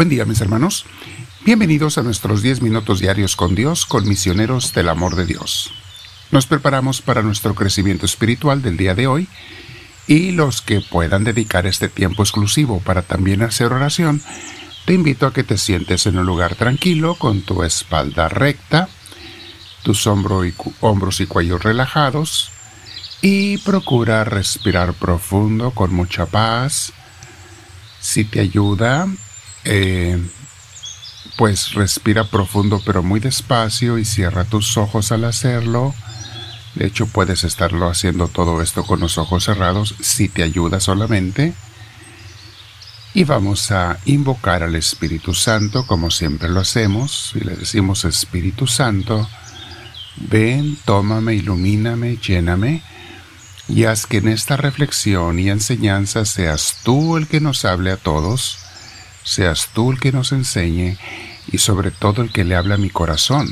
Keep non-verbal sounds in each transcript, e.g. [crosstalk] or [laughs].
Buen día mis hermanos. Bienvenidos a nuestros 10 minutos diarios con Dios, con misioneros del amor de Dios. Nos preparamos para nuestro crecimiento espiritual del día de hoy y los que puedan dedicar este tiempo exclusivo para también hacer oración, te invito a que te sientes en un lugar tranquilo con tu espalda recta, tus hombros y, cuello relajados y procura respirar profundo con mucha paz. Si te ayuda, eh, pues respira profundo pero muy despacio y cierra tus ojos al hacerlo. De hecho, puedes estarlo haciendo todo esto con los ojos cerrados si te ayuda solamente. Y vamos a invocar al Espíritu Santo como siempre lo hacemos. Y le decimos, Espíritu Santo, ven, tómame, ilumíname, lléname. Y haz que en esta reflexión y enseñanza seas tú el que nos hable a todos seas tú el que nos enseñe y sobre todo el que le habla a mi corazón,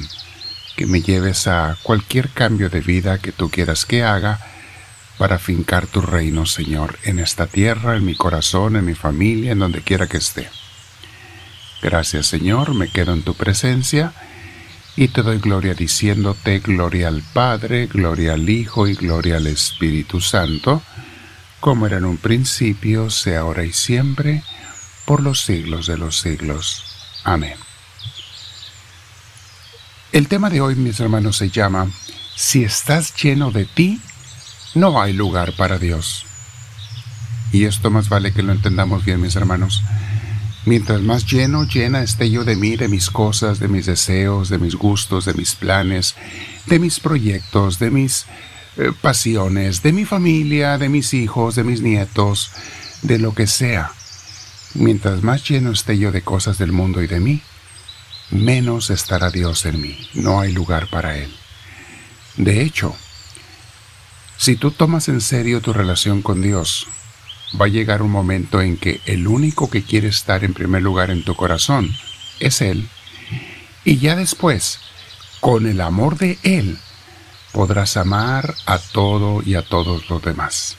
que me lleves a cualquier cambio de vida que tú quieras que haga para fincar tu reino, Señor, en esta tierra, en mi corazón, en mi familia, en donde quiera que esté. Gracias, Señor, me quedo en tu presencia y te doy gloria diciéndote gloria al Padre, gloria al Hijo y gloria al Espíritu Santo, como era en un principio, sea ahora y siempre, por los siglos de los siglos. Amén. El tema de hoy, mis hermanos, se llama Si estás lleno de ti, no hay lugar para Dios. Y esto más vale que lo entendamos bien, mis hermanos. Mientras más lleno, llena esté yo de mí, de mis cosas, de mis deseos, de mis gustos, de mis planes, de mis proyectos, de mis eh, pasiones, de mi familia, de mis hijos, de mis nietos, de lo que sea. Mientras más lleno esté yo de cosas del mundo y de mí, menos estará Dios en mí. No hay lugar para Él. De hecho, si tú tomas en serio tu relación con Dios, va a llegar un momento en que el único que quiere estar en primer lugar en tu corazón es Él. Y ya después, con el amor de Él, podrás amar a todo y a todos los demás.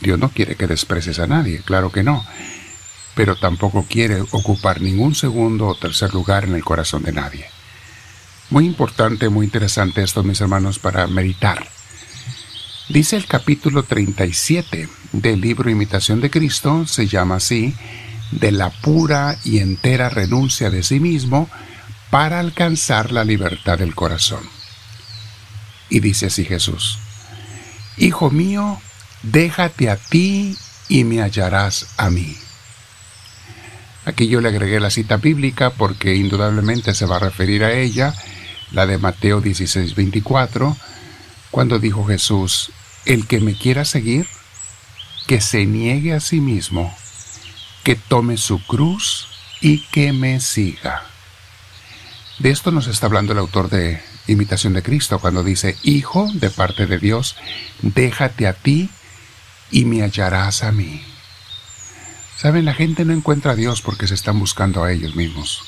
Dios no quiere que desprecies a nadie, claro que no pero tampoco quiere ocupar ningún segundo o tercer lugar en el corazón de nadie. Muy importante, muy interesante esto, mis hermanos, para meditar. Dice el capítulo 37 del libro Imitación de Cristo, se llama así, de la pura y entera renuncia de sí mismo para alcanzar la libertad del corazón. Y dice así Jesús, Hijo mío, déjate a ti y me hallarás a mí. Aquí yo le agregué la cita bíblica porque indudablemente se va a referir a ella, la de Mateo 16, 24, cuando dijo Jesús, el que me quiera seguir, que se niegue a sí mismo, que tome su cruz y que me siga. De esto nos está hablando el autor de Imitación de Cristo cuando dice, Hijo de parte de Dios, déjate a ti y me hallarás a mí. Saben, la gente no encuentra a Dios porque se están buscando a ellos mismos.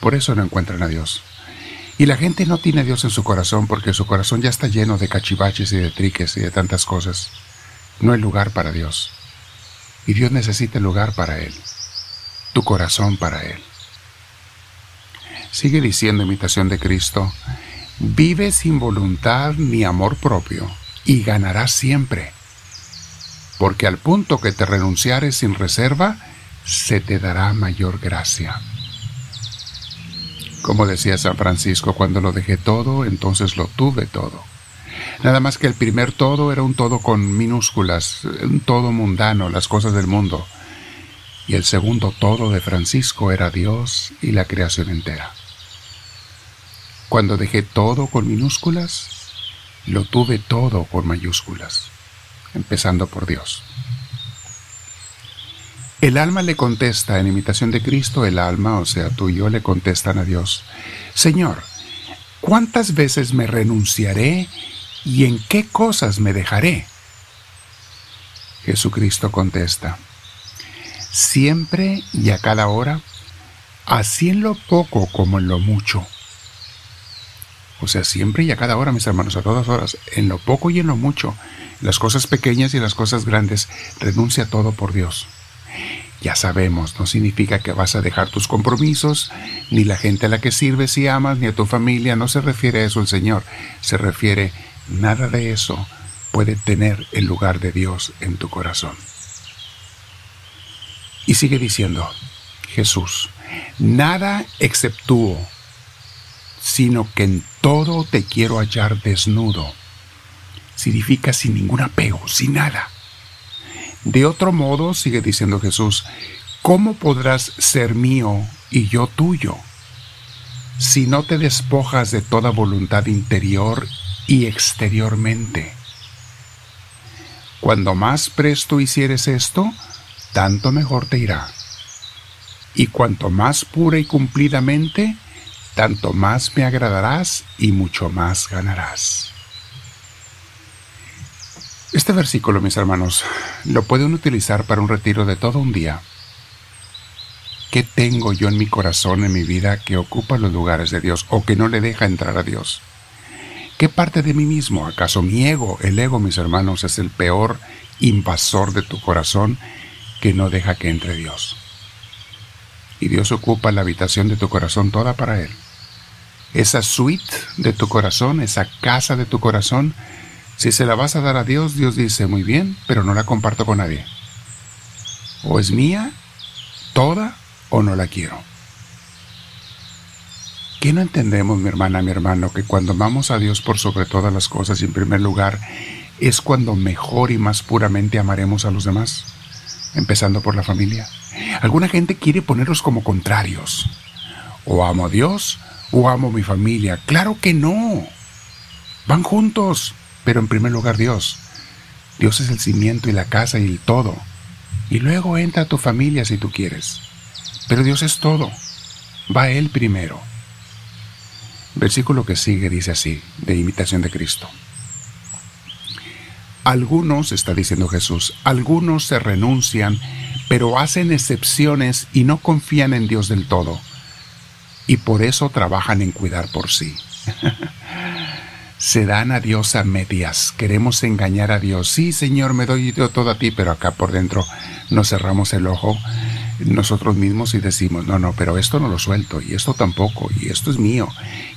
Por eso no encuentran a Dios. Y la gente no tiene a Dios en su corazón porque su corazón ya está lleno de cachivaches y de triques y de tantas cosas. No hay lugar para Dios. Y Dios necesita lugar para Él. Tu corazón para Él. Sigue diciendo imitación de Cristo, vive sin voluntad ni amor propio y ganarás siempre porque al punto que te renunciares sin reserva, se te dará mayor gracia. Como decía San Francisco, cuando lo dejé todo, entonces lo tuve todo. Nada más que el primer todo era un todo con minúsculas, un todo mundano, las cosas del mundo. Y el segundo todo de Francisco era Dios y la creación entera. Cuando dejé todo con minúsculas, lo tuve todo con mayúsculas empezando por Dios. El alma le contesta, en imitación de Cristo, el alma, o sea, tú y yo, le contestan a Dios, Señor, ¿cuántas veces me renunciaré y en qué cosas me dejaré? Jesucristo contesta, siempre y a cada hora, así en lo poco como en lo mucho. O sea, siempre y a cada hora, mis hermanos, a todas horas, en lo poco y en lo mucho, las cosas pequeñas y las cosas grandes, renuncia a todo por Dios. Ya sabemos, no significa que vas a dejar tus compromisos, ni la gente a la que sirves y amas, ni a tu familia, no se refiere a eso el Señor, se refiere, nada de eso puede tener el lugar de Dios en tu corazón. Y sigue diciendo, Jesús, nada exceptúo, sino que en todo te quiero hallar desnudo. Significa sin ningún apego, sin nada. De otro modo, sigue diciendo Jesús, ¿cómo podrás ser mío y yo tuyo? Si no te despojas de toda voluntad interior y exteriormente. Cuando más presto hicieres esto, tanto mejor te irá. Y cuanto más pura y cumplidamente, tanto más me agradarás y mucho más ganarás. Este versículo, mis hermanos, lo pueden utilizar para un retiro de todo un día. ¿Qué tengo yo en mi corazón, en mi vida, que ocupa los lugares de Dios o que no le deja entrar a Dios? ¿Qué parte de mí mismo? ¿Acaso mi ego? El ego, mis hermanos, es el peor invasor de tu corazón que no deja que entre Dios. Y Dios ocupa la habitación de tu corazón toda para Él. Esa suite de tu corazón, esa casa de tu corazón, si se la vas a dar a Dios, Dios dice, muy bien, pero no la comparto con nadie. O es mía, toda, o no la quiero. ¿Qué no entendemos, mi hermana, mi hermano, que cuando amamos a Dios por sobre todas las cosas en primer lugar, es cuando mejor y más puramente amaremos a los demás? Empezando por la familia. Alguna gente quiere ponerlos como contrarios. O amo a Dios o amo mi familia. Claro que no. Van juntos pero en primer lugar Dios. Dios es el cimiento y la casa y el todo. Y luego entra tu familia si tú quieres. Pero Dios es todo. Va Él primero. Versículo que sigue dice así, de imitación de Cristo. Algunos, está diciendo Jesús, algunos se renuncian, pero hacen excepciones y no confían en Dios del todo. Y por eso trabajan en cuidar por sí. [laughs] se dan a Dios a medias. Queremos engañar a Dios. Sí, Señor, me doy todo a ti, pero acá por dentro nos cerramos el ojo nosotros mismos y decimos, no, no, pero esto no lo suelto, y esto tampoco, y esto es mío,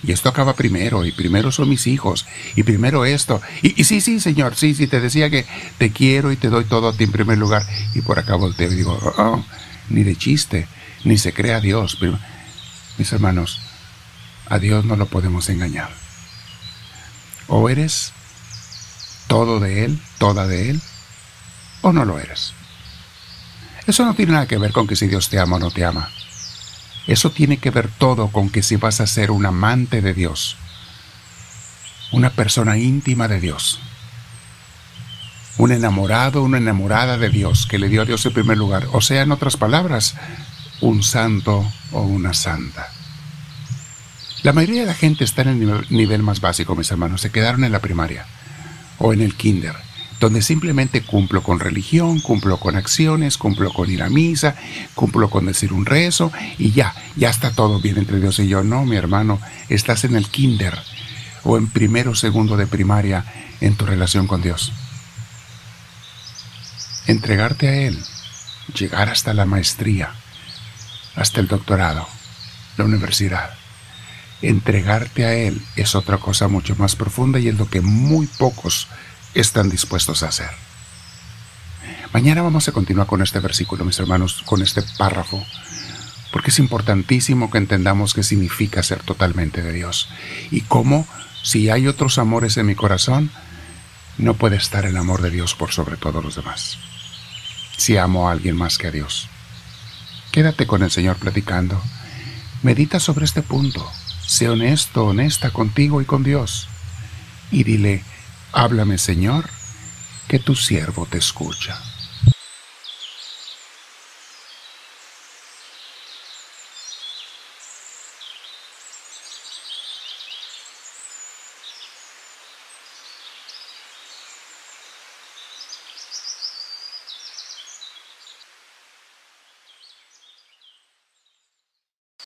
y esto acaba primero, y primero son mis hijos, y primero esto, y, sí, sí, Señor, sí, sí, te decía que te quiero y te doy todo a ti en primer lugar, y por acá volteo y digo, oh, ni de chiste, ni se crea Dios. Mis hermanos, a Dios no lo podemos engañar. O eres todo de Él, toda de Él, o no lo eres. Eso no tiene nada que ver con que si Dios te ama o no te ama. Eso tiene que ver todo con que si vas a ser un amante de Dios, una persona íntima de Dios, un enamorado, una enamorada de Dios, que le dio a Dios en primer lugar, o sea, en otras palabras, un santo o una santa. La mayoría de la gente está en el nivel más básico, mis hermanos. Se quedaron en la primaria o en el kinder, donde simplemente cumplo con religión, cumplo con acciones, cumplo con ir a misa, cumplo con decir un rezo y ya, ya está todo bien entre Dios y yo. No, mi hermano, estás en el kinder o en primero o segundo de primaria en tu relación con Dios. Entregarte a Él, llegar hasta la maestría, hasta el doctorado, la universidad entregarte a Él es otra cosa mucho más profunda y es lo que muy pocos están dispuestos a hacer. Mañana vamos a continuar con este versículo, mis hermanos, con este párrafo, porque es importantísimo que entendamos qué significa ser totalmente de Dios y cómo, si hay otros amores en mi corazón, no puede estar el amor de Dios por sobre todos los demás. Si amo a alguien más que a Dios. Quédate con el Señor platicando. Medita sobre este punto Sé honesto, honesta contigo y con Dios. Y dile, háblame Señor, que tu siervo te escucha.